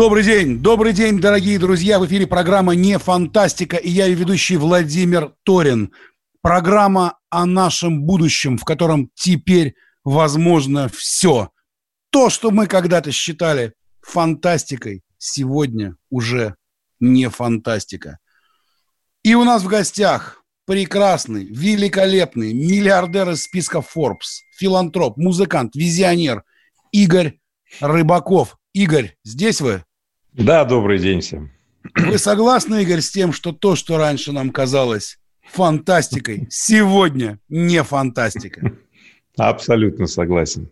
Добрый день, добрый день, дорогие друзья. В эфире программа «Не фантастика» и я ее ведущий Владимир Торин. Программа о нашем будущем, в котором теперь возможно все. То, что мы когда-то считали фантастикой, сегодня уже не фантастика. И у нас в гостях прекрасный, великолепный миллиардер из списка Forbes, филантроп, музыкант, визионер Игорь Рыбаков. Игорь, здесь вы? Да, добрый день всем. Вы согласны, Игорь, с тем, что то, что раньше нам казалось фантастикой, сегодня не фантастика? Абсолютно согласен.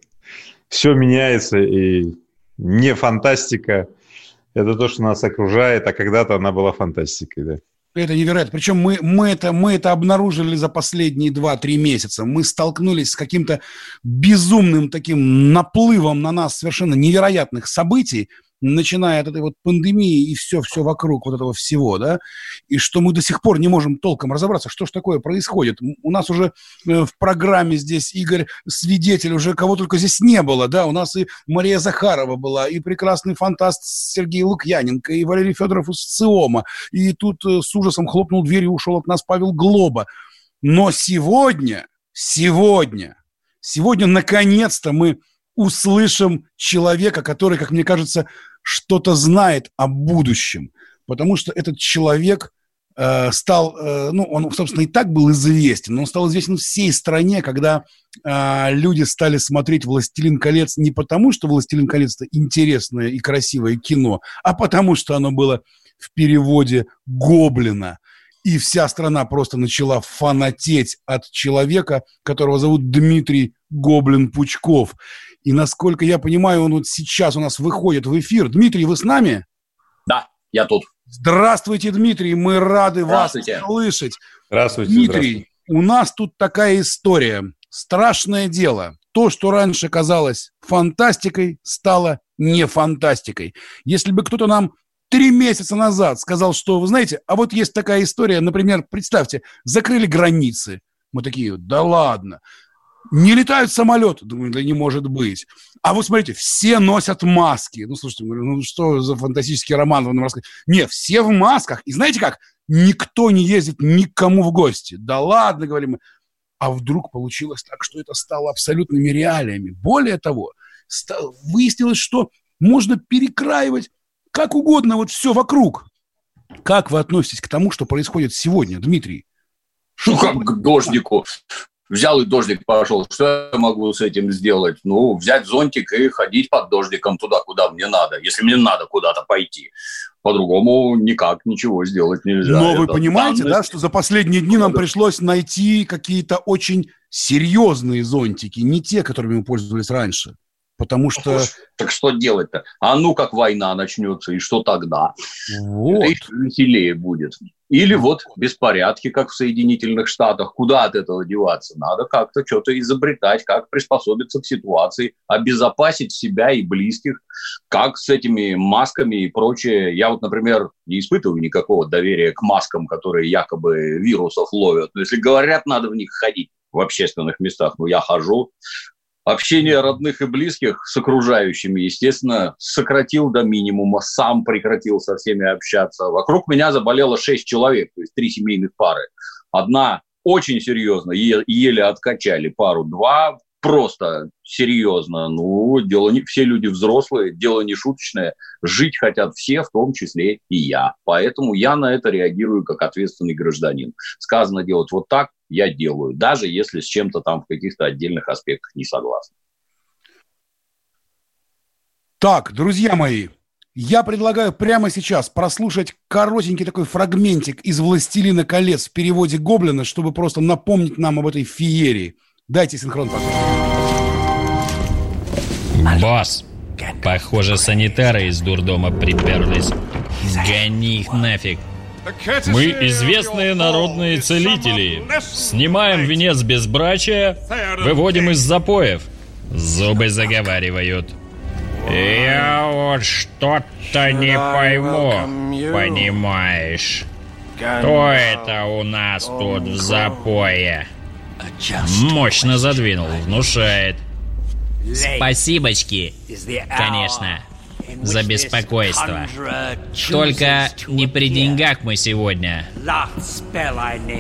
Все меняется, и не фантастика – это то, что нас окружает, а когда-то она была фантастикой, да. Это невероятно. Причем мы, мы, это, мы это обнаружили за последние 2-3 месяца. Мы столкнулись с каким-то безумным таким наплывом на нас совершенно невероятных событий – начиная от этой вот пандемии и все-все вокруг вот этого всего, да, и что мы до сих пор не можем толком разобраться, что же такое происходит. У нас уже э, в программе здесь Игорь свидетель, уже кого только здесь не было, да, у нас и Мария Захарова была, и прекрасный фантаст Сергей Лукьяненко, и Валерий Федоров из ЦИОМа, и тут э, с ужасом хлопнул дверь и ушел от нас Павел Глоба. Но сегодня, сегодня, сегодня наконец-то мы услышим человека, который, как мне кажется, что-то знает о будущем. Потому что этот человек э, стал, э, ну, он, собственно, и так был известен, но он стал известен всей стране, когда э, люди стали смотреть «Властелин колец» не потому, что «Властелин колец» – это интересное и красивое кино, а потому что оно было в переводе «Гоблина». И вся страна просто начала фанатеть от человека, которого зовут Дмитрий Гоблин Пучков. И насколько я понимаю, он вот сейчас у нас выходит в эфир. Дмитрий, вы с нами? Да, я тут. Здравствуйте, Дмитрий, мы рады вас слышать. Здравствуйте. Дмитрий, здравствуйте. у нас тут такая история. Страшное дело. То, что раньше казалось фантастикой, стало не фантастикой. Если бы кто-то нам три месяца назад сказал, что, вы знаете, а вот есть такая история, например, представьте, закрыли границы. Мы такие, да ладно не летают самолеты. Думаю, да не может быть. А вот смотрите, все носят маски. Ну, слушайте, ну что за фантастический роман в масках? Не, все в масках. И знаете как? Никто не ездит никому в гости. Да ладно, говорим мы. А вдруг получилось так, что это стало абсолютными реалиями. Более того, выяснилось, что можно перекраивать как угодно вот все вокруг. Как вы относитесь к тому, что происходит сегодня, Дмитрий? Что ну, как к дождику взял и дождик пошел. Что я могу с этим сделать? Ну, взять зонтик и ходить под дождиком туда, куда мне надо, если мне надо куда-то пойти. По-другому никак ничего сделать нельзя. Но Это вы понимаете, данность... да, что за последние дни нам пришлось найти какие-то очень серьезные зонтики, не те, которыми мы пользовались раньше. Потому что... Так что делать-то? А ну как война начнется, и что тогда? Вот. Это веселее будет. Или вот беспорядки, как в Соединительных Штатах. Куда от этого деваться? Надо как-то что-то изобретать, как приспособиться к ситуации, обезопасить себя и близких, как с этими масками и прочее. Я вот, например, не испытываю никакого доверия к маскам, которые якобы вирусов ловят. Но если говорят, надо в них ходить в общественных местах, ну я хожу, общение родных и близких с окружающими, естественно, сократил до минимума, сам прекратил со всеми общаться. Вокруг меня заболело шесть человек, то есть три семейных пары. Одна очень серьезно, еле откачали пару, два просто серьезно. Ну, дело не, все люди взрослые, дело не шуточное. Жить хотят все, в том числе и я. Поэтому я на это реагирую как ответственный гражданин. Сказано делать вот так, я делаю, даже если с чем-то там в каких-то отдельных аспектах не согласен. Так, друзья мои, я предлагаю прямо сейчас прослушать коротенький такой фрагментик из «Властелина колец» в переводе Гоблина, чтобы просто напомнить нам об этой феерии. Дайте синхрон, пожалуйста. Босс, Похоже, санитары из дурдома приперлись. Гони их нафиг. Мы известные народные целители. Снимаем венец безбрачия, выводим из запоев. Зубы заговаривают. Я вот что-то не пойму, понимаешь? Кто это у нас тут в запое? Мощно задвинул, внушает. Спасибочки, конечно, за беспокойство. Только не при деньгах мы сегодня,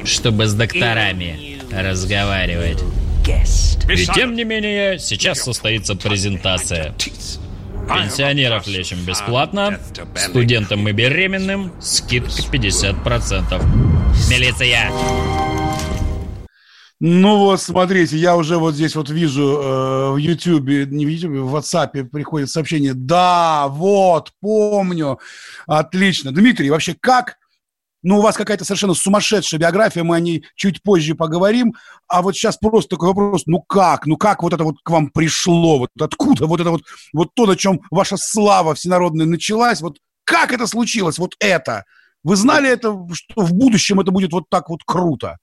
чтобы с докторами разговаривать. И тем не менее, сейчас состоится презентация. Пенсионеров лечим бесплатно, студентам и беременным скидка 50%. Милиция! Ну вот, смотрите, я уже вот здесь вот вижу э, в Ютьюбе, не в Ютьюбе, в WhatsApp приходит сообщение. Да, вот, помню. Отлично. Дмитрий, вообще как? Ну, у вас какая-то совершенно сумасшедшая биография, мы о ней чуть позже поговорим. А вот сейчас просто такой вопрос, ну как? Ну как вот это вот к вам пришло? Вот откуда вот это вот, вот то, на чем ваша слава всенародная началась? Вот как это случилось, вот это? Вы знали это, что в будущем это будет вот так вот круто?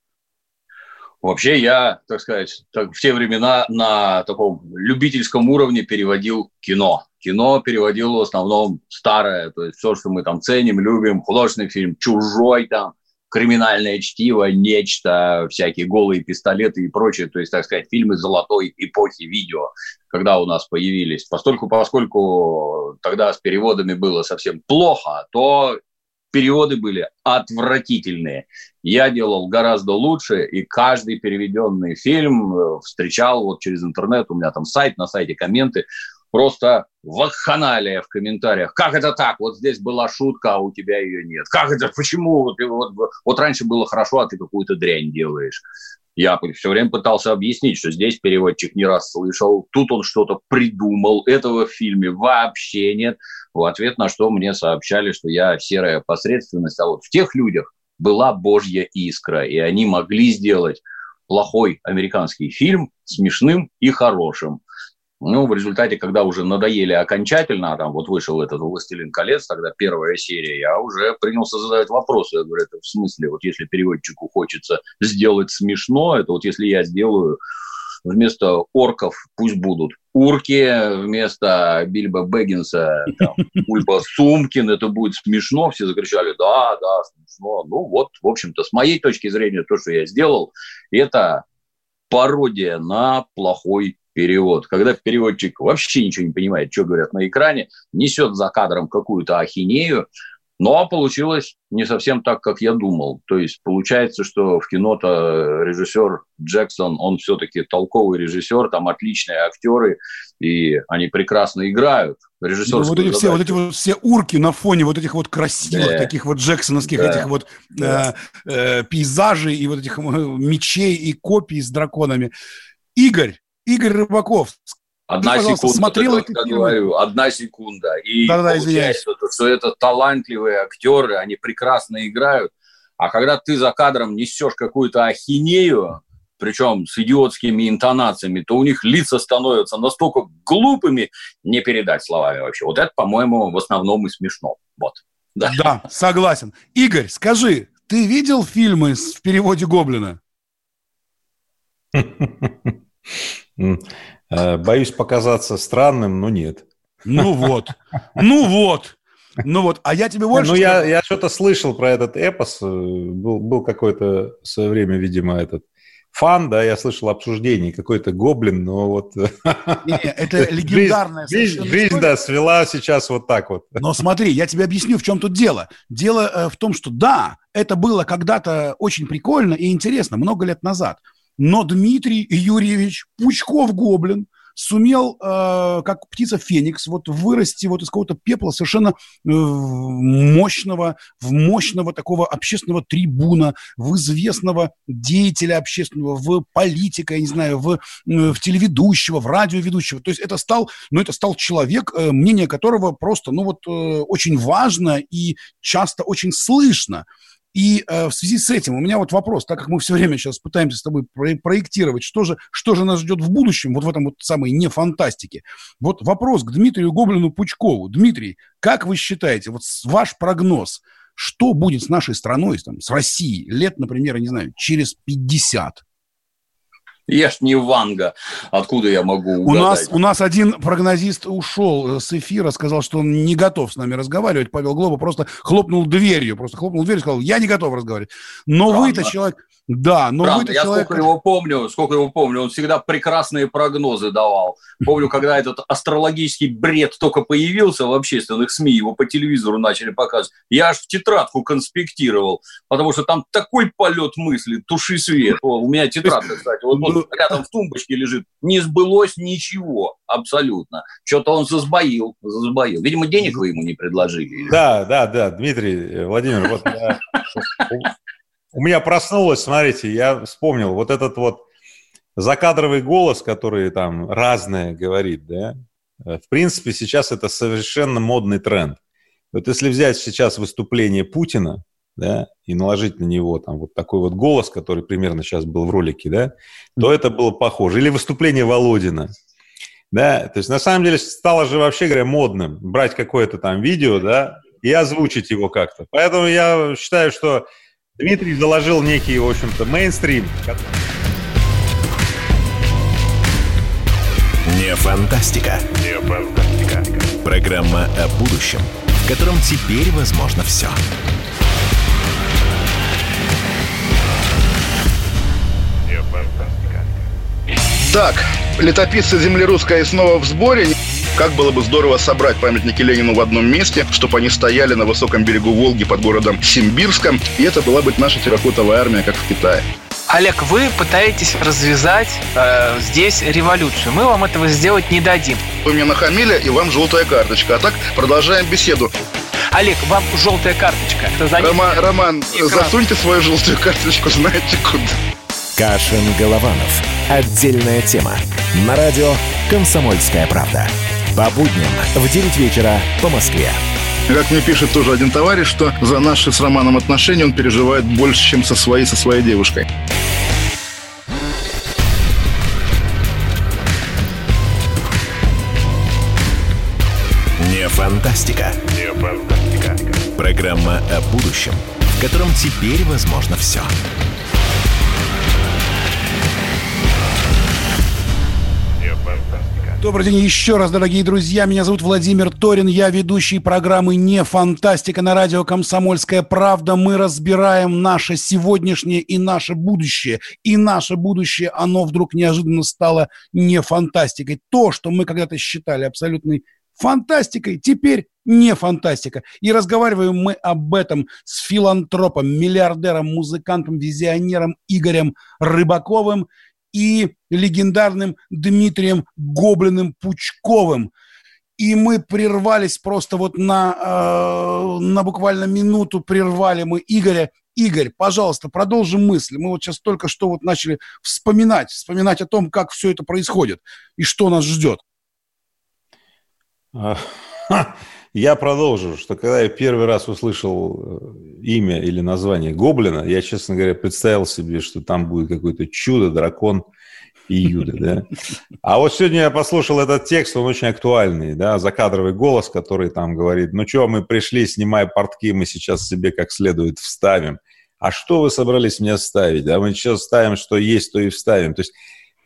Вообще я, так сказать, так, в те времена на таком любительском уровне переводил кино. Кино переводил в основном старое, то есть все, что мы там ценим, любим, художественный фильм «Чужой» там, криминальное чтиво, нечто, всякие голые пистолеты и прочее, то есть, так сказать, фильмы золотой эпохи видео, когда у нас появились. Поскольку, поскольку тогда с переводами было совсем плохо, то переводы были отвратительные. Я делал гораздо лучше, и каждый переведенный фильм э, встречал вот через интернет, у меня там сайт, на сайте комменты, просто вакханалия в комментариях. Как это так? Вот здесь была шутка, а у тебя ее нет. Как это? Почему? Вот, вот, вот раньше было хорошо, а ты какую-то дрянь делаешь. Я все время пытался объяснить, что здесь переводчик не раз слышал, тут он что-то придумал, этого в фильме вообще нет в ответ на что мне сообщали, что я серая посредственность, а вот в тех людях была божья искра, и они могли сделать плохой американский фильм смешным и хорошим. Ну, в результате, когда уже надоели окончательно, а там вот вышел этот «Властелин колец», тогда первая серия, я уже принялся задавать вопросы. Я говорю, это в смысле, вот если переводчику хочется сделать смешно, это вот если я сделаю вместо орков пусть будут урки, вместо Бильбо Бэггинса там, Бульба Сумкин, это будет смешно, все закричали, да, да, смешно. Ну вот, в общем-то, с моей точки зрения, то, что я сделал, это пародия на плохой перевод. Когда переводчик вообще ничего не понимает, что говорят на экране, несет за кадром какую-то ахинею, но получилось не совсем так, как я думал. То есть получается, что в кино-то режиссер Джексон, он все-таки толковый режиссер, там отличные актеры, и они прекрасно играют. Режиссер. Ну, вот эти все, вот эти вот все урки на фоне вот этих вот красивых да. таких вот джексоновских да. этих вот да. э, э, пейзажей и вот этих мечей и копий с драконами. Игорь, Игорь Рыбаков, Одна Ты, секунда, смотрел эти фильмы? говорю, одна секунда. И да, да, получается, что это талантливые актеры, они прекрасно играют. А когда ты за кадром несешь какую-то ахинею, причем с идиотскими интонациями, то у них лица становятся настолько глупыми, не передать словами вообще. Вот это, по-моему, в основном и смешно. Вот. Да. да, согласен. Игорь, скажи, ты видел фильмы в переводе Гоблина? Э, боюсь показаться странным, но нет. Ну вот, ну вот. Ну вот, а я тебе больше... Ну, я, я что-то слышал про этот эпос. Э, был, был какой-то в свое время, видимо, этот фан, да, я слышал обсуждение, какой-то гоблин, но вот... Не, это легендарная жизнь, жизнь, жизнь, да, свела сейчас вот так вот. Но смотри, я тебе объясню, в чем тут дело. Дело э, в том, что да, это было когда-то очень прикольно и интересно, много лет назад. Но Дмитрий Юрьевич Пучков-Гоблин сумел, э, как птица Феникс, вот вырасти вот из какого-то пепла совершенно э, мощного, в мощного такого общественного трибуна, в известного деятеля общественного, в политика, я не знаю, в, в телеведущего, в радиоведущего. То есть это стал, ну, это стал человек, э, мнение которого просто, ну, вот, э, очень важно и часто очень слышно. И э, в связи с этим у меня вот вопрос, так как мы все время сейчас пытаемся с тобой про- проектировать, что же, что же нас ждет в будущем, вот в этом вот самой не фантастике. Вот вопрос к Дмитрию Гоблину Пучкову. Дмитрий, как вы считаете, вот ваш прогноз, что будет с нашей страной, там, с Россией лет, например, я не знаю, через 50? Я ж не Ванга. Откуда я могу угадать? У нас, у нас один прогнозист ушел с эфира, сказал, что он не готов с нами разговаривать. Павел Глоба просто хлопнул дверью. Просто хлопнул дверью и сказал, я не готов разговаривать. Но вы-то человек... Да, но Правда, я человек... сколько его помню, сколько его помню, он всегда прекрасные прогнозы давал. Помню, когда этот астрологический бред только появился в общественных СМИ, его по телевизору начали показывать, я аж в тетрадку конспектировал, потому что там такой полет мысли, туши свет. О, у меня тетрадка, кстати, вот, вот Ну, рядом в тумбочке лежит. Не сбылось ничего, абсолютно. Что-то он засбоил, засбоил. Видимо, денег вы ему не предложили. Да, да, да, Дмитрий э, Владимир, вот у меня проснулось, смотрите, я вспомнил вот этот вот закадровый голос, который там разное говорит, да, Э, в принципе, сейчас это совершенно модный тренд. Вот если взять сейчас выступление Путина, да, и наложить на него там вот такой вот голос, который примерно сейчас был в ролике, да, то это было похоже. Или выступление Володина, да, то есть на самом деле стало же вообще говоря модным брать какое-то там видео, да, и озвучить его как-то. Поэтому я считаю, что Дмитрий заложил некий, в общем-то, мейнстрим. Не фантастика. Не фантастика. Программа о будущем, в котором теперь возможно все. Не фантастика. Так, летописцы земли русской снова в сборе. Как было бы здорово собрать памятники Ленину в одном месте, чтобы они стояли на высоком берегу Волги под городом Симбирском, и это была бы наша терракотовая армия, как в Китае. Олег, вы пытаетесь развязать э, здесь революцию. Мы вам этого сделать не дадим. Вы мне нахамили, и вам желтая карточка. А так продолжаем беседу. Олег, вам желтая карточка. За Рома- Роман, Экран. засуньте свою желтую карточку, знаете куда. Кашин-Голованов. Отдельная тема. На радио «Комсомольская правда». По будням в 9 вечера по Москве. Как мне пишет тоже один товарищ, что за наши с Романом отношения он переживает больше, чем со своей, со своей девушкой. Не фантастика. Не фантастика. Программа о будущем, в котором теперь возможно все. Не Добрый день еще раз, дорогие друзья. Меня зовут Владимир Торин. Я ведущий программы «Не фантастика» на радио «Комсомольская правда». Мы разбираем наше сегодняшнее и наше будущее. И наше будущее, оно вдруг неожиданно стало не фантастикой. То, что мы когда-то считали абсолютной фантастикой, теперь не фантастика. И разговариваем мы об этом с филантропом, миллиардером, музыкантом, визионером Игорем Рыбаковым и легендарным Дмитрием Гоблиным Пучковым. И мы прервались просто вот на, э, на буквально минуту прервали мы Игоря. Игорь, пожалуйста, продолжим мысль. Мы вот сейчас только что вот начали вспоминать, вспоминать о том, как все это происходит и что нас ждет. А, Я продолжу, что когда я первый раз услышал э, имя или название Гоблина, я, честно говоря, представил себе, что там будет какое-то чудо, дракон и Юда, да. А вот сегодня я послушал этот текст, он очень актуальный, да, закадровый голос, который там говорит, ну что, мы пришли, снимая портки, мы сейчас себе как следует вставим. А что вы собрались мне вставить? Да, мы сейчас ставим, что есть, то и вставим. То есть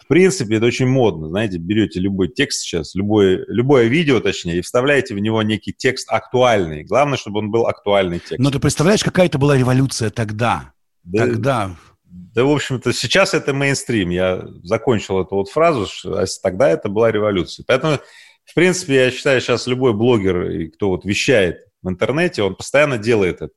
принципе, это очень модно. Знаете, берете любой текст сейчас, любое, любое видео, точнее, и вставляете в него некий текст актуальный. Главное, чтобы он был актуальный текст. Но ты представляешь, какая это была революция тогда? Да, Тогда. да, в общем-то, сейчас это мейнстрим. Я закончил эту вот фразу, что а тогда это была революция. Поэтому, в принципе, я считаю, сейчас любой блогер, кто вот вещает в интернете, он постоянно делает это.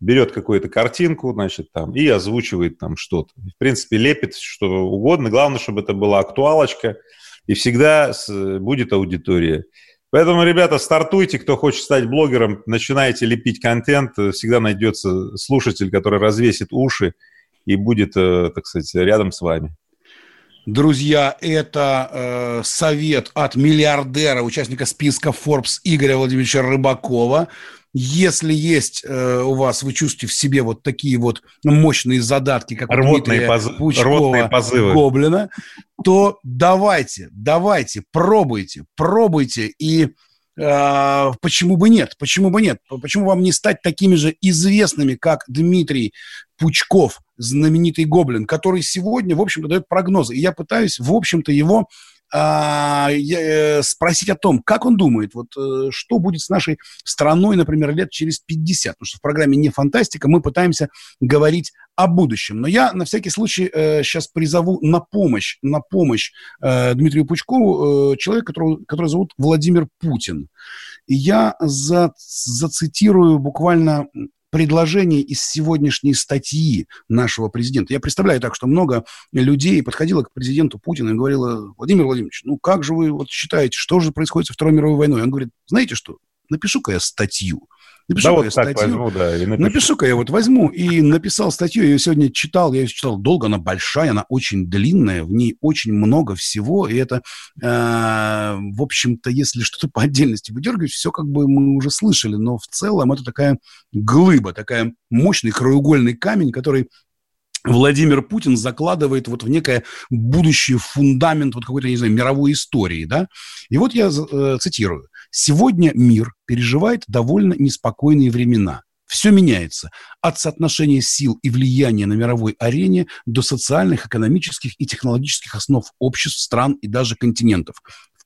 Берет какую-то картинку, значит, там, и озвучивает там что-то. В принципе, лепит что угодно. Главное, чтобы это была актуалочка, и всегда будет аудитория. Поэтому, ребята, стартуйте, кто хочет стать блогером, начинайте лепить контент, всегда найдется слушатель, который развесит уши и будет, э, так сказать, рядом с вами. Друзья, это э, совет от миллиардера, участника списка Forbes Игоря Владимировича Рыбакова. Если есть э, у вас, вы чувствуете в себе вот такие вот мощные задатки, как рвотные, у поз... Пучкова, позывы. Гоблина, то давайте, давайте, пробуйте, пробуйте и э, почему бы нет? Почему бы нет? Почему вам не стать такими же известными, как Дмитрий Пучков, знаменитый гоблин, который сегодня, в общем-то, дает прогнозы. И я пытаюсь, в общем-то, его спросить о том, как он думает, вот э, что будет с нашей страной, например, лет через 50. Потому что в программе «Не фантастика» мы пытаемся говорить о будущем. Но я на всякий случай э, сейчас призову на помощь, на помощь э, Дмитрию Пучкову э, человека, которого, который зовут Владимир Путин. И я за, зацитирую буквально предложение из сегодняшней статьи нашего президента. Я представляю так, что много людей подходило к президенту Путину и говорило, Владимир Владимирович, ну как же вы вот считаете, что же происходит со Второй мировой войной? Он говорит, знаете что, напишу-ка я статью. Напишу да, вот так статью. возьму, да, и напишу. Напишу-ка я вот возьму и написал статью, я ее сегодня читал, я ее читал долго, она большая, она очень длинная, в ней очень много всего, и это, э, в общем-то, если что-то по отдельности выдергивать, все как бы мы уже слышали, но в целом это такая глыба, такая мощный краеугольный камень, который Владимир Путин закладывает вот в некое будущее фундамент вот какой-то, не знаю, мировой истории, да. И вот я э, цитирую. Сегодня мир переживает довольно неспокойные времена. Все меняется. От соотношения сил и влияния на мировой арене до социальных, экономических и технологических основ обществ, стран и даже континентов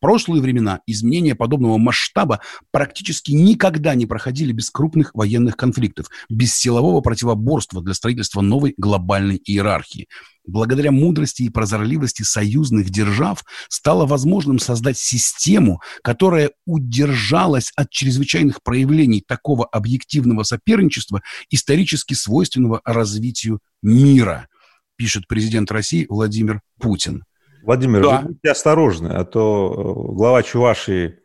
прошлые времена изменения подобного масштаба практически никогда не проходили без крупных военных конфликтов, без силового противоборства для строительства новой глобальной иерархии. Благодаря мудрости и прозорливости союзных держав стало возможным создать систему, которая удержалась от чрезвычайных проявлений такого объективного соперничества, исторически свойственного развитию мира, пишет президент России Владимир Путин. Владимир, да. будьте осторожны, а то э, глава Чувашии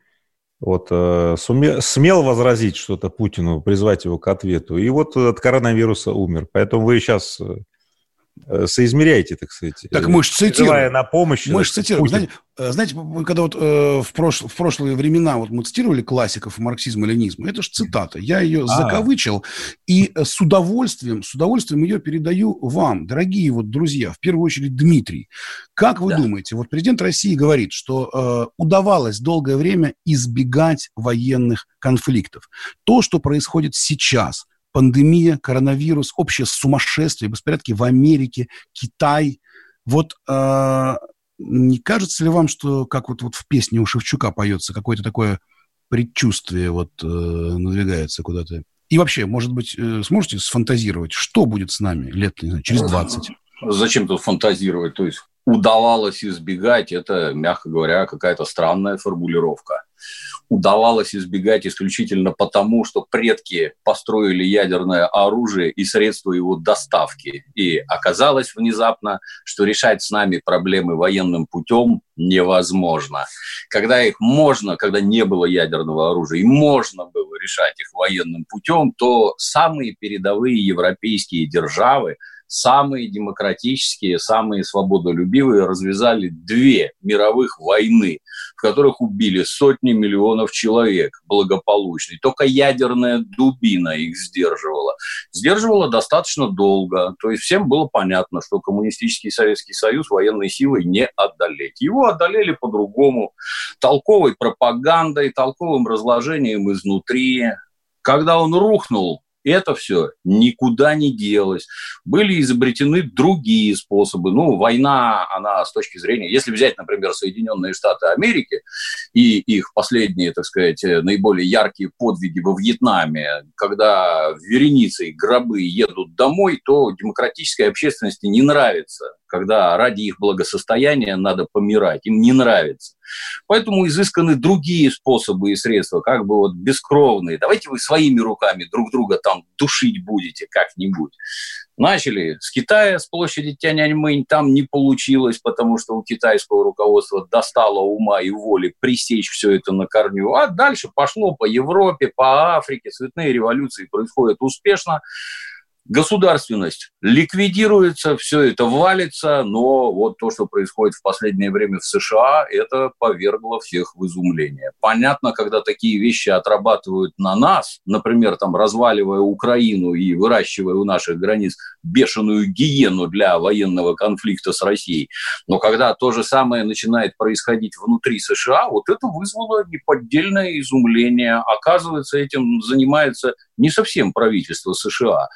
вот, э, суме, смел возразить что-то Путину, призвать его к ответу, и вот от коронавируса умер. Поэтому вы сейчас э, Э, соизмеряете, так сказать. Так мы же цитируем. на помощь. Мы же цитируем. Знаете, э, знаете, когда вот э, в, прош... в прошлые времена вот мы цитировали классиков марксизма и ленизма, это же цитата. Я ее а. закавычил и э, с удовольствием, с удовольствием ее передаю вам, дорогие вот друзья, в первую очередь Дмитрий. Как вы да. думаете, вот президент России говорит, что э, удавалось долгое время избегать военных конфликтов. То, что происходит сейчас – пандемия, коронавирус, общее сумасшествие, беспорядки в Америке, Китай. Вот э, не кажется ли вам, что, как вот, вот в песне у Шевчука поется, какое-то такое предчувствие вот э, надвигается куда-то? И вообще, может быть, э, сможете сфантазировать, что будет с нами лет, не знаю, через 20? Зачем тут фантазировать? То есть удавалось избегать, это, мягко говоря, какая-то странная формулировка удавалось избегать исключительно потому, что предки построили ядерное оружие и средства его доставки. И оказалось внезапно, что решать с нами проблемы военным путем невозможно. Когда их можно, когда не было ядерного оружия, и можно было решать их военным путем, то самые передовые европейские державы – самые демократические, самые свободолюбивые развязали две мировых войны, в которых убили сотни миллионов человек благополучно. И только ядерная дубина их сдерживала. Сдерживала достаточно долго. То есть всем было понятно, что коммунистический Советский Союз военной силой не одолеть. Его одолели по-другому. Толковой пропагандой, толковым разложением изнутри. Когда он рухнул, это все никуда не делось. Были изобретены другие способы. Ну, война, она с точки зрения... Если взять, например, Соединенные Штаты Америки и их последние, так сказать, наиболее яркие подвиги во Вьетнаме, когда вереницей гробы едут домой, то демократической общественности не нравится когда ради их благосостояния надо помирать. Им не нравится. Поэтому изысканы другие способы и средства, как бы вот бескровные. Давайте вы своими руками друг друга там душить будете как-нибудь. Начали с Китая, с площади Тяньаньмэнь, там не получилось, потому что у китайского руководства достало ума и воли пресечь все это на корню. А дальше пошло по Европе, по Африке, цветные революции происходят успешно. Государственность ликвидируется, все это валится, но вот то, что происходит в последнее время в США, это повергло всех в изумление. Понятно, когда такие вещи отрабатывают на нас, например, там разваливая Украину и выращивая у наших границ бешеную гиену для военного конфликта с Россией, но когда то же самое начинает происходить внутри США, вот это вызвало неподдельное изумление. Оказывается, этим занимается не совсем правительство США.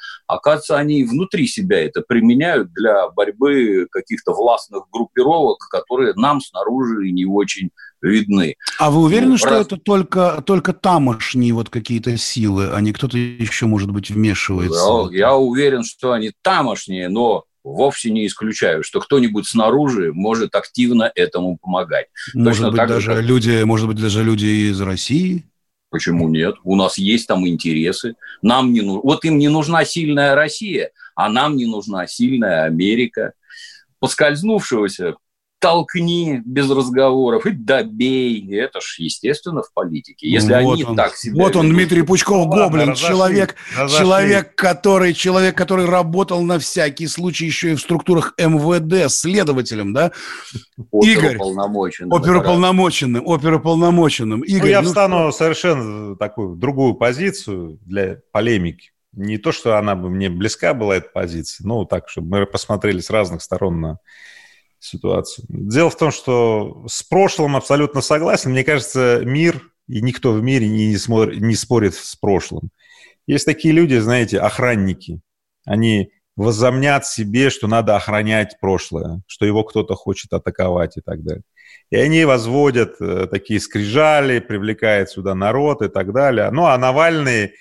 Оказывается, они внутри себя это применяют для борьбы каких-то властных группировок, которые нам снаружи не очень видны. А вы уверены, ну, что раз... это только, только тамошние вот какие-то силы, а не кто-то еще, может быть, вмешивается? Я, я уверен, что они тамошние, но вовсе не исключаю, что кто-нибудь снаружи может активно этому помогать. Может Точно быть, так даже как... люди, может быть, даже люди из России? Почему нет? У нас есть там интересы. Нам не ну... Вот им не нужна сильная Россия, а нам не нужна сильная Америка. Поскользнувшегося толкни без разговоров и добей. Это ж естественно в политике. Если вот они он, так себя Вот он, Дмитрий Пучков, ну, гоблин, разошли, человек, разошли. человек, который, человек, который работал на всякий случай еще и в структурах МВД, следователем, да? Игорь. Оперуполномоченным. Оперуполномоченным, оперуполномоченным. Ну, Игорь, ну, я ну, встану что? совершенно такую другую позицию для полемики. Не то, что она бы мне близка была, эта позиция, но так, чтобы мы посмотрели с разных сторон на ситуацию. Дело в том, что с прошлым абсолютно согласен. Мне кажется, мир и никто в мире не, смотр, не спорит с прошлым. Есть такие люди, знаете, охранники. Они возомнят себе, что надо охранять прошлое, что его кто-то хочет атаковать и так далее. И они возводят э, такие скрижали, привлекают сюда народ и так далее. Ну, а Навальный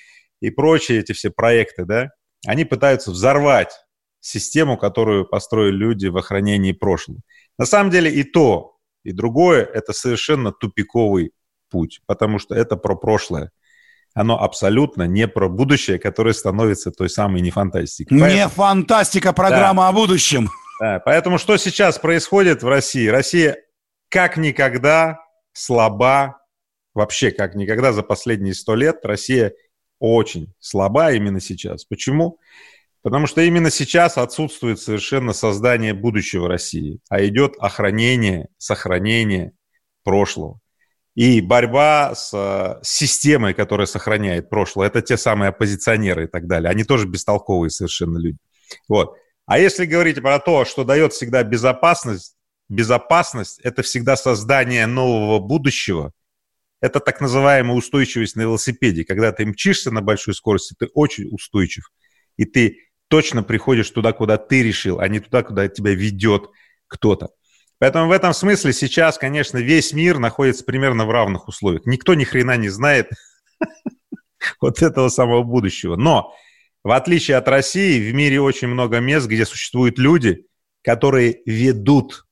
и прочие эти все проекты, да, они пытаются взорвать систему, которую построили люди в охранении прошлого. На самом деле и то, и другое – это совершенно тупиковый путь, потому что это про прошлое. Оно абсолютно не про будущее, которое становится той самой нефантастикой. Не Поэтому... фантастика, программа да. о будущем. Да, поэтому что сейчас происходит в России? Россия как никогда слаба, вообще как никогда за последние сто лет Россия очень слаба именно сейчас. Почему? Потому что именно сейчас отсутствует совершенно создание будущего России, а идет охранение, сохранение прошлого. И борьба с э, системой, которая сохраняет прошлое, это те самые оппозиционеры и так далее. Они тоже бестолковые совершенно люди. Вот. А если говорить про то, что дает всегда безопасность, безопасность – это всегда создание нового будущего, это так называемая устойчивость на велосипеде. Когда ты мчишься на большой скорости, ты очень устойчив. И ты точно приходишь туда, куда ты решил, а не туда, куда тебя ведет кто-то. Поэтому в этом смысле сейчас, конечно, весь мир находится примерно в равных условиях. Никто ни хрена не знает вот этого самого будущего. Но в отличие от России, в мире очень много мест, где существуют люди, которые ведут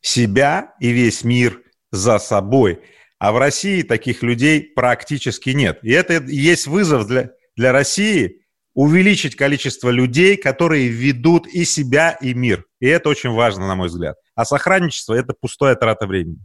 себя и весь мир за собой. А в России таких людей практически нет. И это есть вызов для, для России увеличить количество людей, которые ведут и себя, и мир. И это очень важно, на мой взгляд. А сохранничество – это пустая трата времени.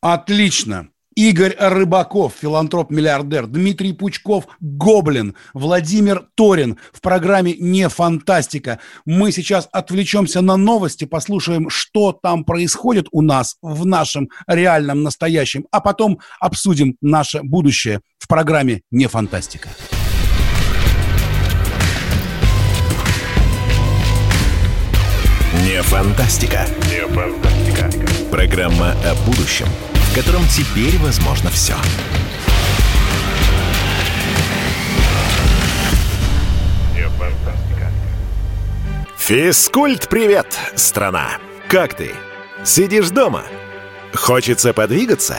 Отлично. Игорь Рыбаков, филантроп-миллиардер, Дмитрий Пучков, Гоблин, Владимир Торин в программе «Не фантастика». Мы сейчас отвлечемся на новости, послушаем, что там происходит у нас в нашем реальном настоящем, а потом обсудим наше будущее в программе «Не фантастика». Не фантастика. Не фантастика. Программа о будущем, в котором теперь возможно все. Не фантастика. Физкульт, привет, страна! Как ты? Сидишь дома? Хочется подвигаться?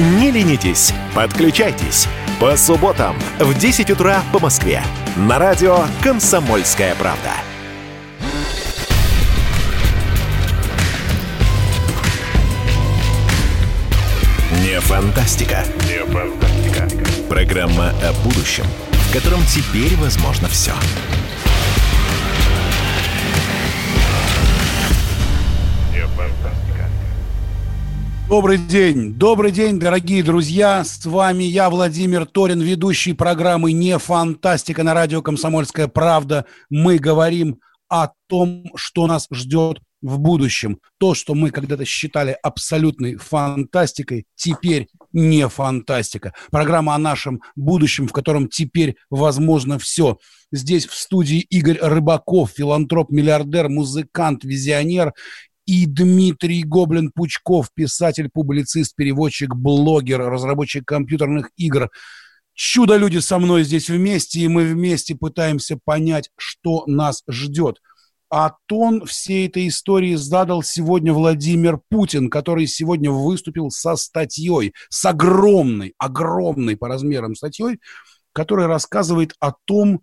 Не ленитесь, подключайтесь. По субботам в 10 утра по Москве. На радио «Комсомольская правда». Не фантастика. Не фантастика. Программа о будущем, в котором теперь возможно все. Добрый день, добрый день, дорогие друзья. С вами я, Владимир Торин, ведущий программы «Не фантастика» на радио «Комсомольская правда». Мы говорим о том, что нас ждет в будущем. То, что мы когда-то считали абсолютной фантастикой, теперь не фантастика. Программа о нашем будущем, в котором теперь возможно все. Здесь в студии Игорь Рыбаков, филантроп, миллиардер, музыкант, визионер и Дмитрий Гоблин-Пучков, писатель, публицист, переводчик, блогер, разработчик компьютерных игр. Чудо-люди со мной здесь вместе, и мы вместе пытаемся понять, что нас ждет – а тон всей этой истории задал сегодня Владимир Путин, который сегодня выступил со статьей, с огромной, огромной по размерам статьей, которая рассказывает о том,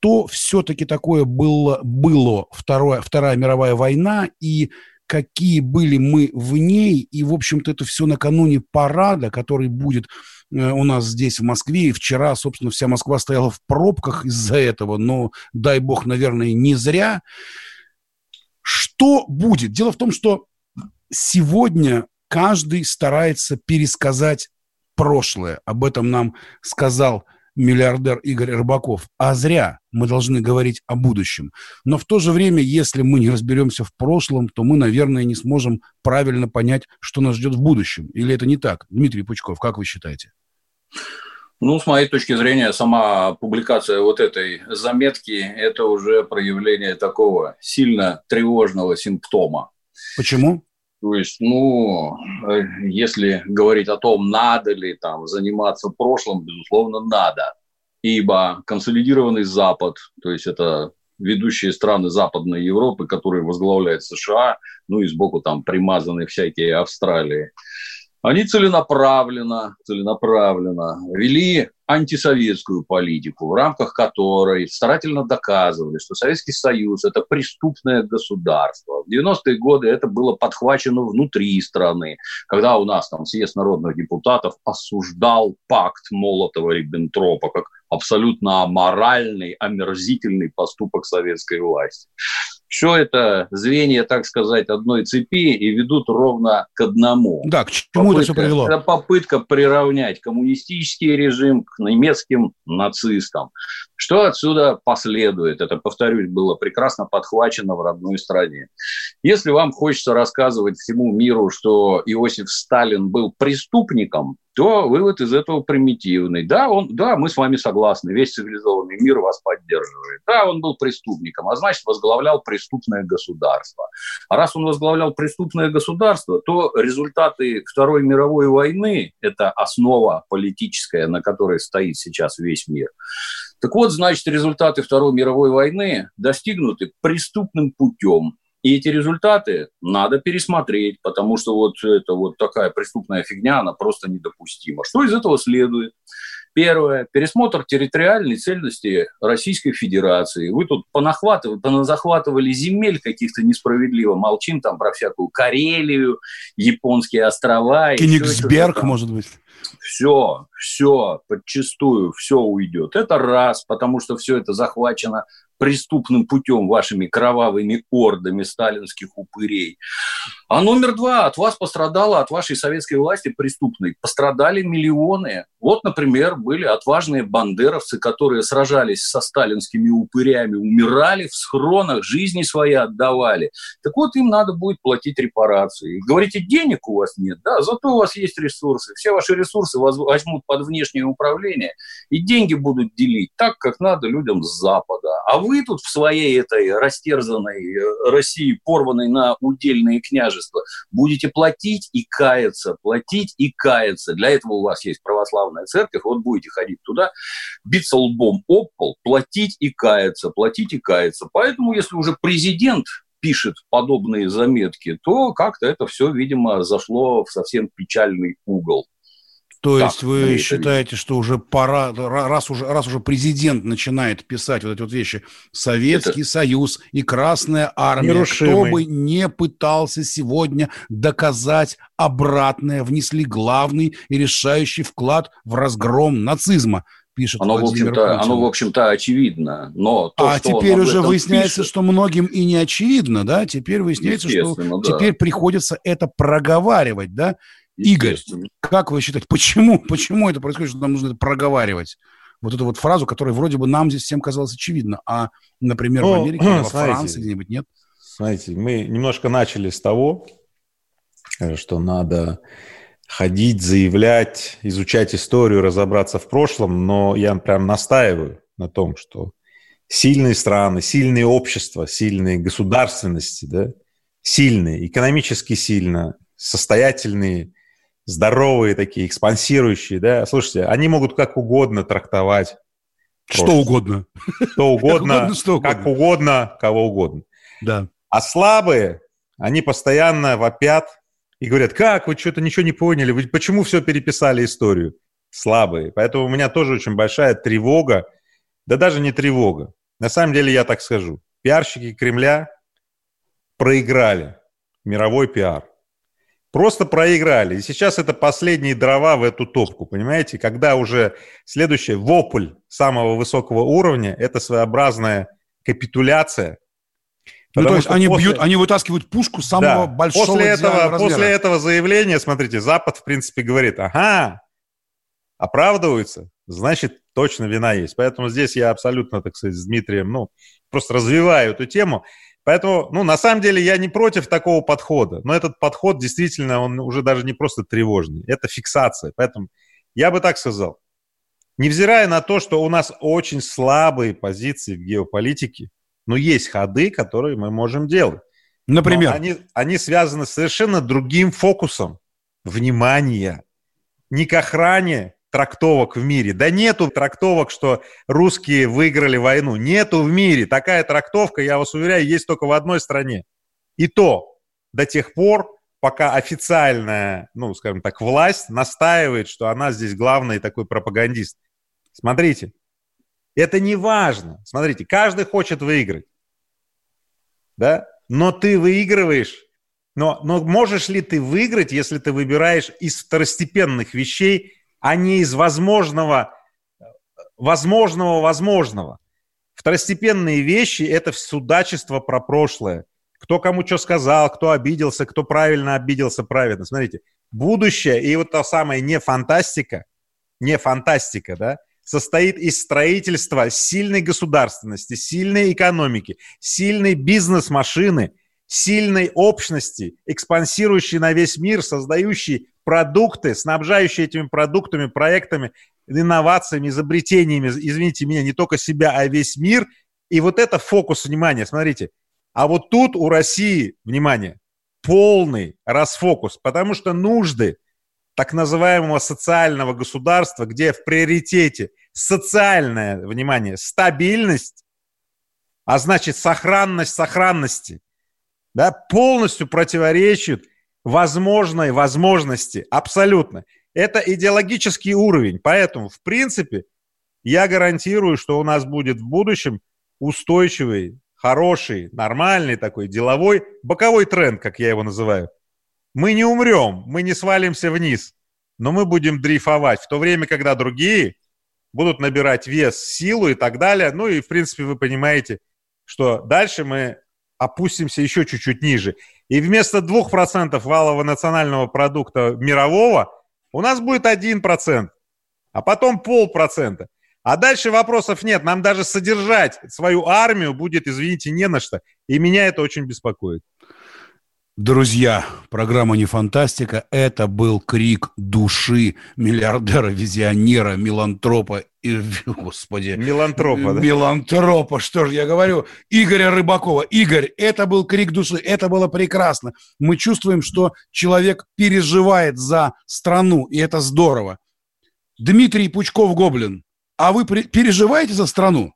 что все-таки такое было, было Второе, Вторая мировая война и какие были мы в ней. И, в общем-то, это все накануне парада, который будет Э, у нас здесь, в Москве. И вчера, собственно, вся Москва стояла в пробках из-за этого. Но, дай бог, наверное, не зря. Что будет? Дело в том, что сегодня каждый старается пересказать прошлое. Об этом нам сказал миллиардер Игорь Рыбаков. А зря мы должны говорить о будущем. Но в то же время, если мы не разберемся в прошлом, то мы, наверное, не сможем правильно понять, что нас ждет в будущем. Или это не так? Дмитрий Пучков, как вы считаете? Ну, с моей точки зрения, сама публикация вот этой заметки – это уже проявление такого сильно тревожного симптома. Почему? То есть, ну, э, если говорить о том, надо ли там заниматься прошлым, безусловно, надо. Ибо консолидированный Запад, то есть это ведущие страны Западной Европы, которые возглавляют США, ну и сбоку там примазаны всякие Австралии, они целенаправленно, целенаправленно вели антисоветскую политику, в рамках которой старательно доказывали, что Советский Союз – это преступное государство. В 90-е годы это было подхвачено внутри страны, когда у нас там съезд народных депутатов осуждал пакт Молотова-Риббентропа как абсолютно аморальный, омерзительный поступок советской власти все это звенья, так сказать, одной цепи и ведут ровно к одному. Да, к чему попытка, это все привело? Это попытка приравнять коммунистический режим к немецким нацистам. Что отсюда последует? Это, повторюсь, было прекрасно подхвачено в родной стране. Если вам хочется рассказывать всему миру, что Иосиф Сталин был преступником, то вывод из этого примитивный. Да, он, да, мы с вами согласны, весь цивилизованный мир вас поддерживает. Да, он был преступником, а значит, возглавлял преступное государство. А раз он возглавлял преступное государство, то результаты Второй мировой войны – это основа политическая, на которой стоит сейчас весь мир. Так вот, значит, результаты Второй мировой войны достигнуты преступным путем, и эти результаты надо пересмотреть, потому что вот это вот такая преступная фигня, она просто недопустима. Что из этого следует? Первое. Пересмотр территориальной цельности Российской Федерации. Вы тут понахватывали, поназахватывали земель каких-то несправедливо. Молчим там про всякую Карелию, японские острова. Кенигсберг, может быть. Все, все, подчастую, все уйдет. Это раз, потому что все это захвачено преступным путем вашими кровавыми ордами сталинских упырей. А номер два, от вас пострадало, от вашей советской власти преступной, пострадали миллионы. Вот, например, были отважные бандеровцы, которые сражались со сталинскими упырями, умирали в схронах, жизни свои отдавали. Так вот, им надо будет платить репарации. Говорите, денег у вас нет, да, зато у вас есть ресурсы. Все ваши ресурсы возьмут под внешнее управление, и деньги будут делить так, как надо людям с Запада. А вы тут в своей этой растерзанной э, России, порванной на удельные княжества, будете платить и каяться, платить и каяться. Для этого у вас есть православная церковь, вот будете ходить туда, биться лбом об пол, платить и каяться, платить и каяться. Поэтому, если уже президент пишет подобные заметки, то как-то это все, видимо, зашло в совсем печальный угол. То есть вы считаете, что уже пора, раз уже, раз уже президент начинает писать вот эти вот вещи, Советский это... Союз и Красная Армия, Нерушимый. кто бы не пытался сегодня доказать обратное, внесли главный и решающий вклад в разгром нацизма пишет оно, Владимир в общем-то, Оно, в общем-то, очевидно. Но то, а теперь уже выясняется, пишет... что многим и не очевидно, да? Теперь выясняется, что да. теперь приходится это проговаривать, да? Игорь, как вы считаете, почему, почему это происходит, что нам нужно это проговаривать? Вот эту вот фразу, которая вроде бы нам здесь всем казалась очевидна, а, например, ну, в Америке, во Франции где-нибудь нет? Смотрите, мы немножко начали с того, э, что надо ходить, заявлять, изучать историю, разобраться в прошлом, но я прям настаиваю на том, что сильные страны, сильные общества, сильные государственности, да, сильные, экономически сильно, состоятельные, здоровые такие, экспансирующие, да, слушайте, они могут как угодно трактовать. Что прошлое. угодно. Что угодно, как угодно, кого угодно. Да. А слабые, они постоянно вопят и говорят, как, вы что-то ничего не поняли, вы почему все переписали историю? Слабые. Поэтому у меня тоже очень большая тревога, да даже не тревога. На самом деле я так скажу. Пиарщики Кремля проиграли мировой пиар. Просто проиграли. И сейчас это последние дрова в эту топку, понимаете? Когда уже следующий вопль самого высокого уровня – это своеобразная капитуляция. Ну, то есть они после... бьют, они вытаскивают пушку самого да. большого после этого, размера. после этого заявления, смотрите, Запад, в принципе, говорит, ага, оправдываются, значит, точно вина есть. Поэтому здесь я абсолютно, так сказать, с Дмитрием, ну, просто развиваю эту тему. Поэтому, ну, на самом деле я не против такого подхода, но этот подход действительно, он уже даже не просто тревожный, это фиксация. Поэтому я бы так сказал, невзирая на то, что у нас очень слабые позиции в геополитике, но есть ходы, которые мы можем делать. Например? Но они, они связаны с совершенно другим фокусом внимания. Не к охране трактовок в мире. Да нету трактовок, что русские выиграли войну. Нету в мире. Такая трактовка, я вас уверяю, есть только в одной стране. И то до тех пор, пока официальная, ну, скажем так, власть настаивает, что она здесь главный такой пропагандист. Смотрите, это не важно. Смотрите, каждый хочет выиграть. Да? Но ты выигрываешь. Но, но можешь ли ты выиграть, если ты выбираешь из второстепенных вещей а не из возможного, возможного, возможного. Второстепенные вещи – это судачество про прошлое. Кто кому что сказал, кто обиделся, кто правильно обиделся, правильно. Смотрите, будущее и вот та самая не фантастика, не фантастика, да, состоит из строительства сильной государственности, сильной экономики, сильной бизнес-машины, сильной общности, экспансирующей на весь мир, создающей продукты, снабжающие этими продуктами, проектами, инновациями, изобретениями, извините меня, не только себя, а весь мир. И вот это фокус внимания, смотрите. А вот тут у России, внимание, полный расфокус, потому что нужды так называемого социального государства, где в приоритете социальное, внимание, стабильность, а значит сохранность сохранности, да, полностью противоречит возможной возможности, абсолютно. Это идеологический уровень, поэтому, в принципе, я гарантирую, что у нас будет в будущем устойчивый, хороший, нормальный такой деловой, боковой тренд, как я его называю. Мы не умрем, мы не свалимся вниз, но мы будем дрейфовать, в то время, когда другие будут набирать вес, силу и так далее. Ну и, в принципе, вы понимаете, что дальше мы опустимся еще чуть-чуть ниже. И вместо 2% валового национального продукта мирового у нас будет 1%, а потом полпроцента. А дальше вопросов нет. Нам даже содержать свою армию будет, извините, не на что. И меня это очень беспокоит. Друзья, программа «Не фантастика» — это был крик души миллиардера-визионера, милантропа и, господи... Милантропа, да? Милантропа, что же я говорю? Игоря Рыбакова. Игорь, это был крик души, это было прекрасно. Мы чувствуем, что человек переживает за страну, и это здорово. Дмитрий Пучков-Гоблин, а вы переживаете за страну?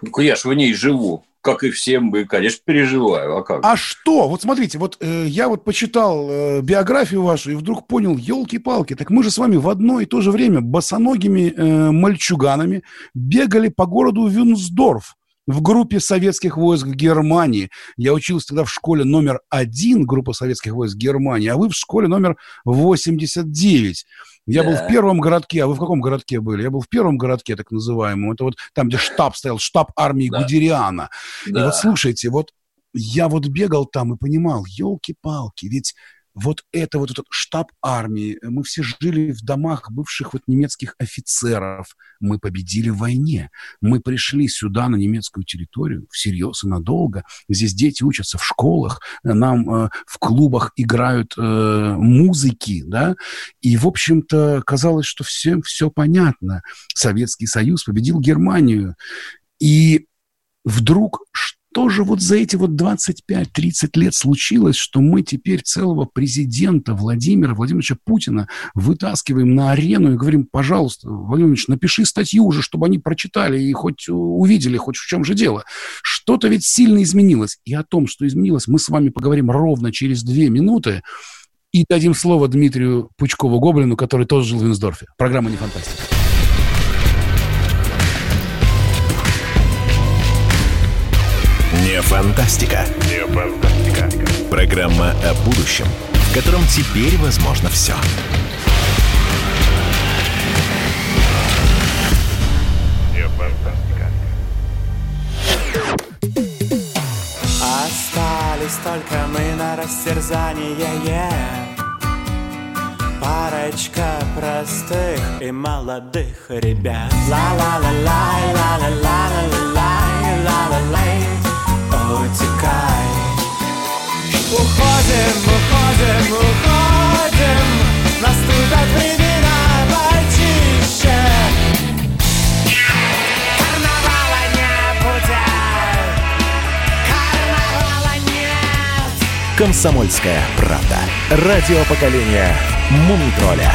Ну, я ж в ней живу. Как и все мы, конечно, переживаю. А как? А что? Вот смотрите, вот э, я вот почитал э, биографию вашу и вдруг понял, елки-палки, так мы же с вами в одно и то же время босоногими э, мальчуганами бегали по городу Вюнсдорф в группе советских войск Германии. Я учился тогда в школе номер один группы советских войск Германии, а вы в школе номер 89. Я да. был в первом городке, а вы в каком городке были? Я был в первом городке, так называемом. Это вот там, где штаб стоял, штаб армии да. Гудериана. Да. И вот слушайте, вот я вот бегал там и понимал, елки-палки, ведь вот это вот этот штаб армии, мы все жили в домах бывших вот немецких офицеров, мы победили в войне, мы пришли сюда на немецкую территорию всерьез и надолго, здесь дети учатся в школах, нам э, в клубах играют э, музыки, да, и, в общем-то, казалось, что всем все понятно. Советский Союз победил Германию, и вдруг что тоже вот за эти вот 25-30 лет случилось, что мы теперь целого президента Владимира Владимировича Путина вытаскиваем на арену и говорим, пожалуйста, Владимир Владимирович, напиши статью уже, чтобы они прочитали и хоть увидели, хоть в чем же дело. Что-то ведь сильно изменилось. И о том, что изменилось, мы с вами поговорим ровно через две минуты. И дадим слово Дмитрию Пучкову-Гоблину, который тоже жил в Винсдорфе. Программа «Не фантастика». Фантастика. Фантастика. Программа о будущем, в котором теперь возможно все. Не. Остались только мы на растерзание. Парочка простых и молодых ребят. Ла-ла-ла-лай, ла-ла-ла-ла-ла-лай, ла-ла-лай утекай Уходим, уходим, уходим. Наступят времена почище. Карнавала не будет. Карнавала нет. Комсомольская правда. Радио поколения Мумитроля.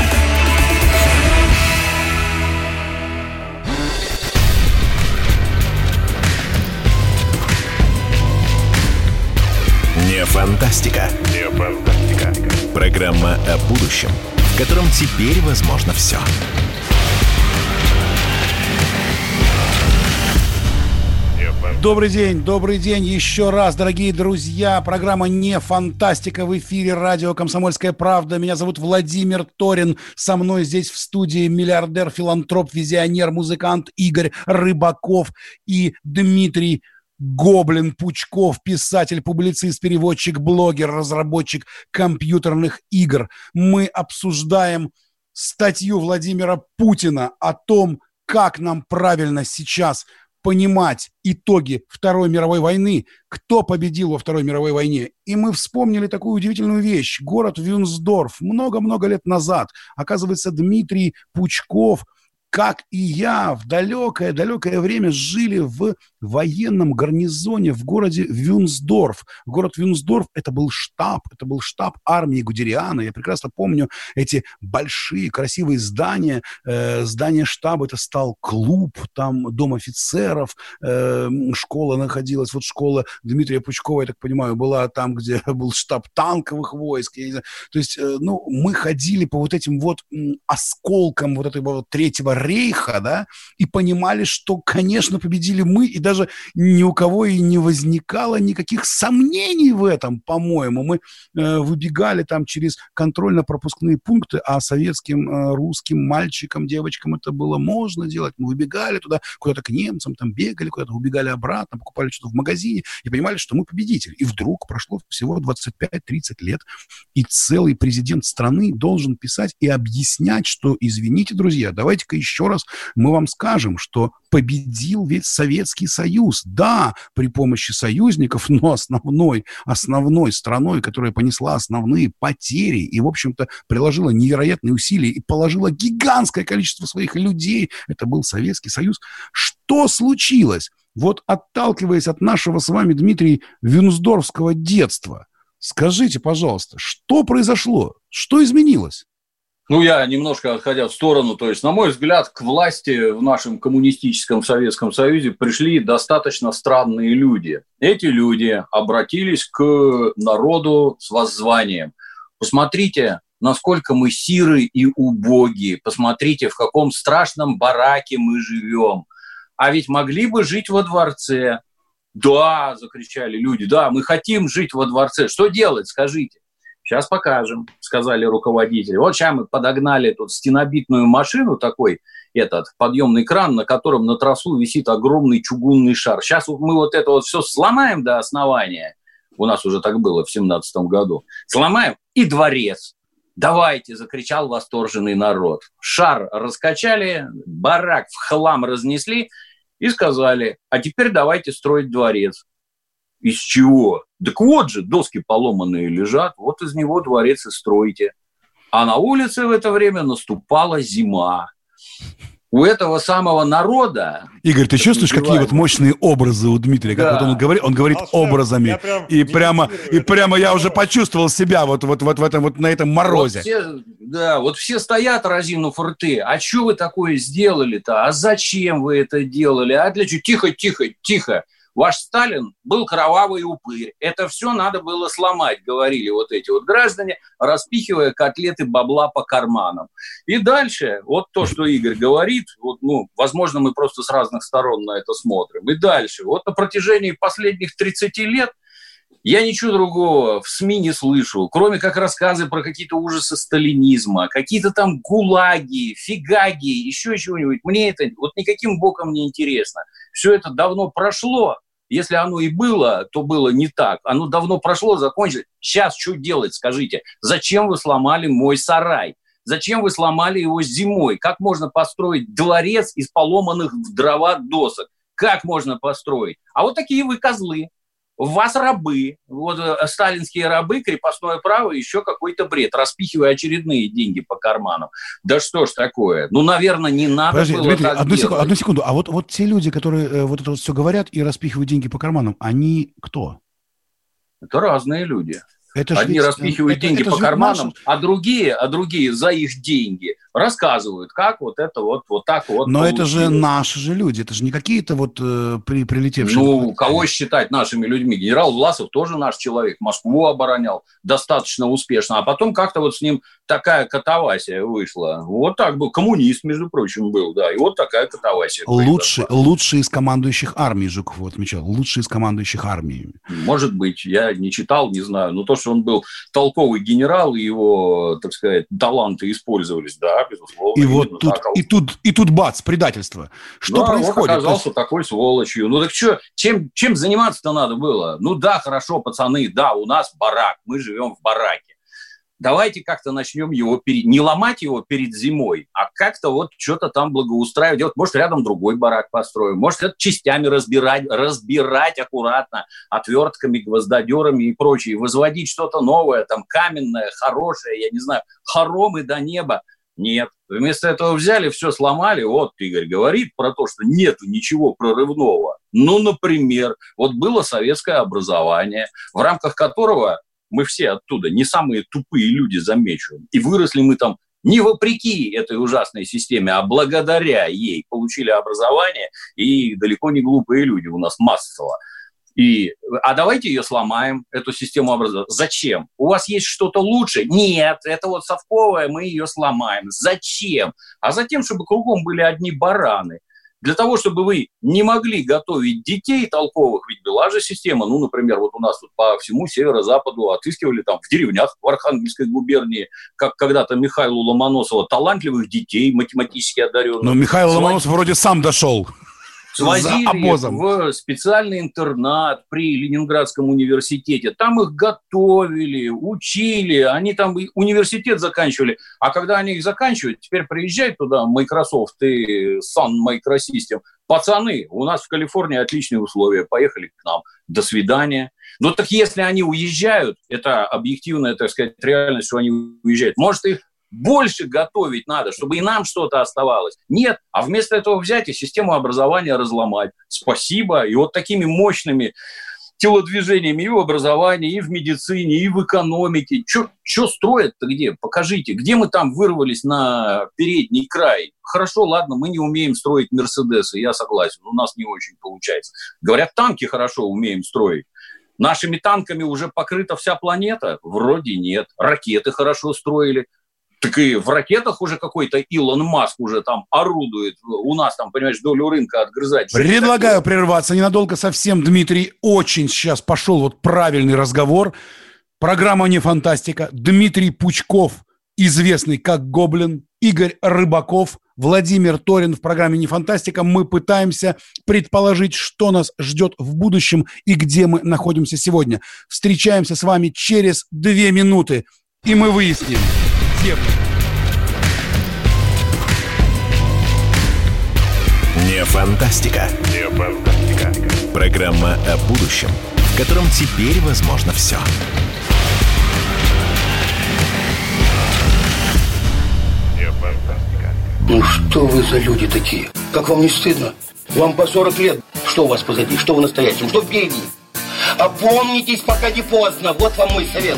Фантастика. Не фантастика. Программа о будущем, в котором теперь возможно все. Добрый день, добрый день еще раз, дорогие друзья. Программа «Не фантастика» в эфире радио «Комсомольская правда». Меня зовут Владимир Торин. Со мной здесь в студии миллиардер, филантроп, визионер, музыкант Игорь Рыбаков и Дмитрий Гоблин Пучков, писатель, публицист, переводчик, блогер, разработчик компьютерных игр. Мы обсуждаем статью Владимира Путина о том, как нам правильно сейчас понимать итоги Второй мировой войны, кто победил во Второй мировой войне. И мы вспомнили такую удивительную вещь. Город Вюнсдорф много-много лет назад. Оказывается, Дмитрий Пучков – как и я, в далекое-далекое время жили в военном гарнизоне в городе Вюнсдорф. Город Вюнсдорф – это был штаб, это был штаб армии Гудериана. Я прекрасно помню эти большие красивые здания. Э, здание штаба – это стал клуб, там дом офицеров, э, школа находилась. Вот школа Дмитрия Пучкова, я так понимаю, была там, где был штаб танковых войск. То есть, э, ну, мы ходили по вот этим вот осколкам вот этого вот третьего рейха, да, и понимали, что, конечно, победили мы, и даже ни у кого и не возникало никаких сомнений в этом, по-моему. Мы э, выбегали там через контрольно-пропускные пункты, а советским э, русским мальчикам, девочкам это было можно делать. Мы выбегали туда, куда-то к немцам, там бегали, куда-то убегали обратно, покупали что-то в магазине и понимали, что мы победители. И вдруг прошло всего 25-30 лет, и целый президент страны должен писать и объяснять, что, извините, друзья, давайте-ка еще еще раз мы вам скажем, что победил ведь Советский Союз. Да, при помощи союзников, но основной, основной страной, которая понесла основные потери и, в общем-то, приложила невероятные усилия и положила гигантское количество своих людей, это был Советский Союз. Что случилось? Вот отталкиваясь от нашего с вами, Дмитрий, вюнсдорфского детства, скажите, пожалуйста, что произошло? Что изменилось? Ну, я немножко отходя в сторону, то есть, на мой взгляд, к власти в нашем коммунистическом Советском Союзе пришли достаточно странные люди. Эти люди обратились к народу с воззванием. Посмотрите, насколько мы сиры и убоги. Посмотрите, в каком страшном бараке мы живем. А ведь могли бы жить во дворце. Да, закричали люди, да, мы хотим жить во дворце. Что делать, скажите? Сейчас покажем, сказали руководители. Вот сейчас мы подогнали тут стенобитную машину такой, этот подъемный кран, на котором на трассу висит огромный чугунный шар. Сейчас мы вот это вот все сломаем до основания. У нас уже так было в семнадцатом году. Сломаем и дворец. Давайте, закричал восторженный народ. Шар раскачали, барак в хлам разнесли и сказали, а теперь давайте строить дворец. Из чего? Так вот же, доски поломанные лежат, вот из него дворец и стройте. А на улице в это время наступала зима. У этого самого народа... Игорь, ты чувствуешь, какие вот мощные образы у Дмитрия? Как да. вот он говорит, он говорит а образами. Прям и прямо, и прямо я уже почувствовал себя вот, вот, вот, в этом, вот на этом морозе. Вот все, да, вот все стоят, разинув рты. А что вы такое сделали-то? А зачем вы это делали? А для чего? Тихо, тихо, тихо. Ваш Сталин был кровавый упырь. Это все надо было сломать, говорили вот эти вот граждане, распихивая котлеты бабла по карманам. И дальше, вот то, что Игорь говорит, вот, ну, возможно, мы просто с разных сторон на это смотрим. И дальше, вот на протяжении последних 30 лет я ничего другого в СМИ не слышу, кроме как рассказы про какие-то ужасы сталинизма, какие-то там гулаги, фигаги, еще чего-нибудь. Мне это вот никаким боком не интересно. Все это давно прошло, если оно и было, то было не так. Оно давно прошло, закончилось. Сейчас что делать, скажите? Зачем вы сломали мой сарай? Зачем вы сломали его зимой? Как можно построить дворец из поломанных в дрова досок? Как можно построить? А вот такие вы козлы вас рабы, вот э, сталинские рабы, крепостное право, еще какой-то бред, распихивая очередные деньги по карманам. Да что ж такое? Ну, наверное, не надо Подожди, было Дмитрий, так одну, секунду, одну секунду. А вот, вот те люди, которые э, вот это вот все говорят и распихивают деньги по карманам, они кто? Это разные люди. Это Одни ведь, распихивают это, деньги это по карманам, наши... а другие, а другие за их деньги рассказывают, как вот это вот, вот так вот. Но получилось. это же наши же люди, это же не какие-то вот э, при, прилетевшие. Ну, кого считать нашими людьми? Генерал Власов тоже наш человек, Москву оборонял достаточно успешно, а потом как-то вот с ним такая катавасия вышла. Вот так был, коммунист, между прочим, был, да, и вот такая катавасия. Лучший, лучший из командующих армий, Жуков отмечал, лучший из командующих армией. Может быть, я не читал, не знаю, но то, что он был толковый генерал, и его, так сказать, таланты использовались, да, безусловно. И вот тут, так. и тут, и тут бац, предательство. Что да, происходит? Вот оказался есть... такой сволочью. Ну так что, чем, чем заниматься-то надо было? Ну да, хорошо, пацаны, да, у нас барак, мы живем в бараке давайте как-то начнем его, перед... не ломать его перед зимой, а как-то вот что-то там благоустраивать, делать. Может, рядом другой барак построим, может, это частями разбирать, разбирать аккуратно, отвертками, гвоздодерами и прочее, возводить что-то новое, там, каменное, хорошее, я не знаю, хоромы до неба. Нет. Вместо этого взяли, все сломали. Вот Игорь говорит про то, что нет ничего прорывного. Ну, например, вот было советское образование, в рамках которого мы все оттуда, не самые тупые люди, замечу. И выросли мы там не вопреки этой ужасной системе, а благодаря ей получили образование, и далеко не глупые люди у нас массово. И, а давайте ее сломаем, эту систему образования. Зачем? У вас есть что-то лучше? Нет, это вот совковое, мы ее сломаем. Зачем? А затем, чтобы кругом были одни бараны. Для того, чтобы вы не могли готовить детей толковых, ведь была же система, ну, например, вот у нас тут по всему северо-западу отыскивали там в деревнях в Архангельской губернии, как когда-то Михаилу Ломоносова, талантливых детей, математически одаренных. Но Михаил Ломоносов вроде сам дошел свозили в специальный интернат при Ленинградском университете. Там их готовили, учили, они там университет заканчивали. А когда они их заканчивают, теперь приезжают туда Microsoft и Sun Microsystem. Пацаны, у нас в Калифорнии отличные условия, поехали к нам. До свидания. Но так если они уезжают, это объективная, так сказать, реальность, что они уезжают, может, их больше готовить надо, чтобы и нам что-то оставалось. Нет, а вместо этого взять и систему образования разломать. Спасибо. И вот такими мощными телодвижениями и в образовании, и в медицине, и в экономике. Что строят-то где? Покажите. Где мы там вырвались на передний край? Хорошо, ладно, мы не умеем строить Мерседесы, я согласен, у нас не очень получается. Говорят, танки хорошо умеем строить. Нашими танками уже покрыта вся планета? Вроде нет. Ракеты хорошо строили. Так и в ракетах уже какой-то Илон Маск уже там орудует. У нас там, понимаешь, долю рынка отгрызать. Предлагаю прерваться ненадолго совсем, Дмитрий. Очень сейчас пошел вот правильный разговор. Программа «Не фантастика». Дмитрий Пучков, известный как Гоблин, Игорь Рыбаков, Владимир Торин в программе «Не фантастика». Мы пытаемся предположить, что нас ждет в будущем и где мы находимся сегодня. Встречаемся с вами через две минуты, и мы выясним – тем. Не фантастика. Не фантастика. Программа о будущем, в котором теперь возможно все. Не фантастика. Ну что вы за люди такие? Как вам не стыдно? Вам по 40 лет. Что у вас позади? Что в настоящем? Что впереди? Опомнитесь, пока не поздно. Вот вам мой совет.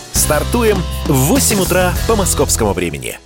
Стартуем в 8 утра по московскому времени.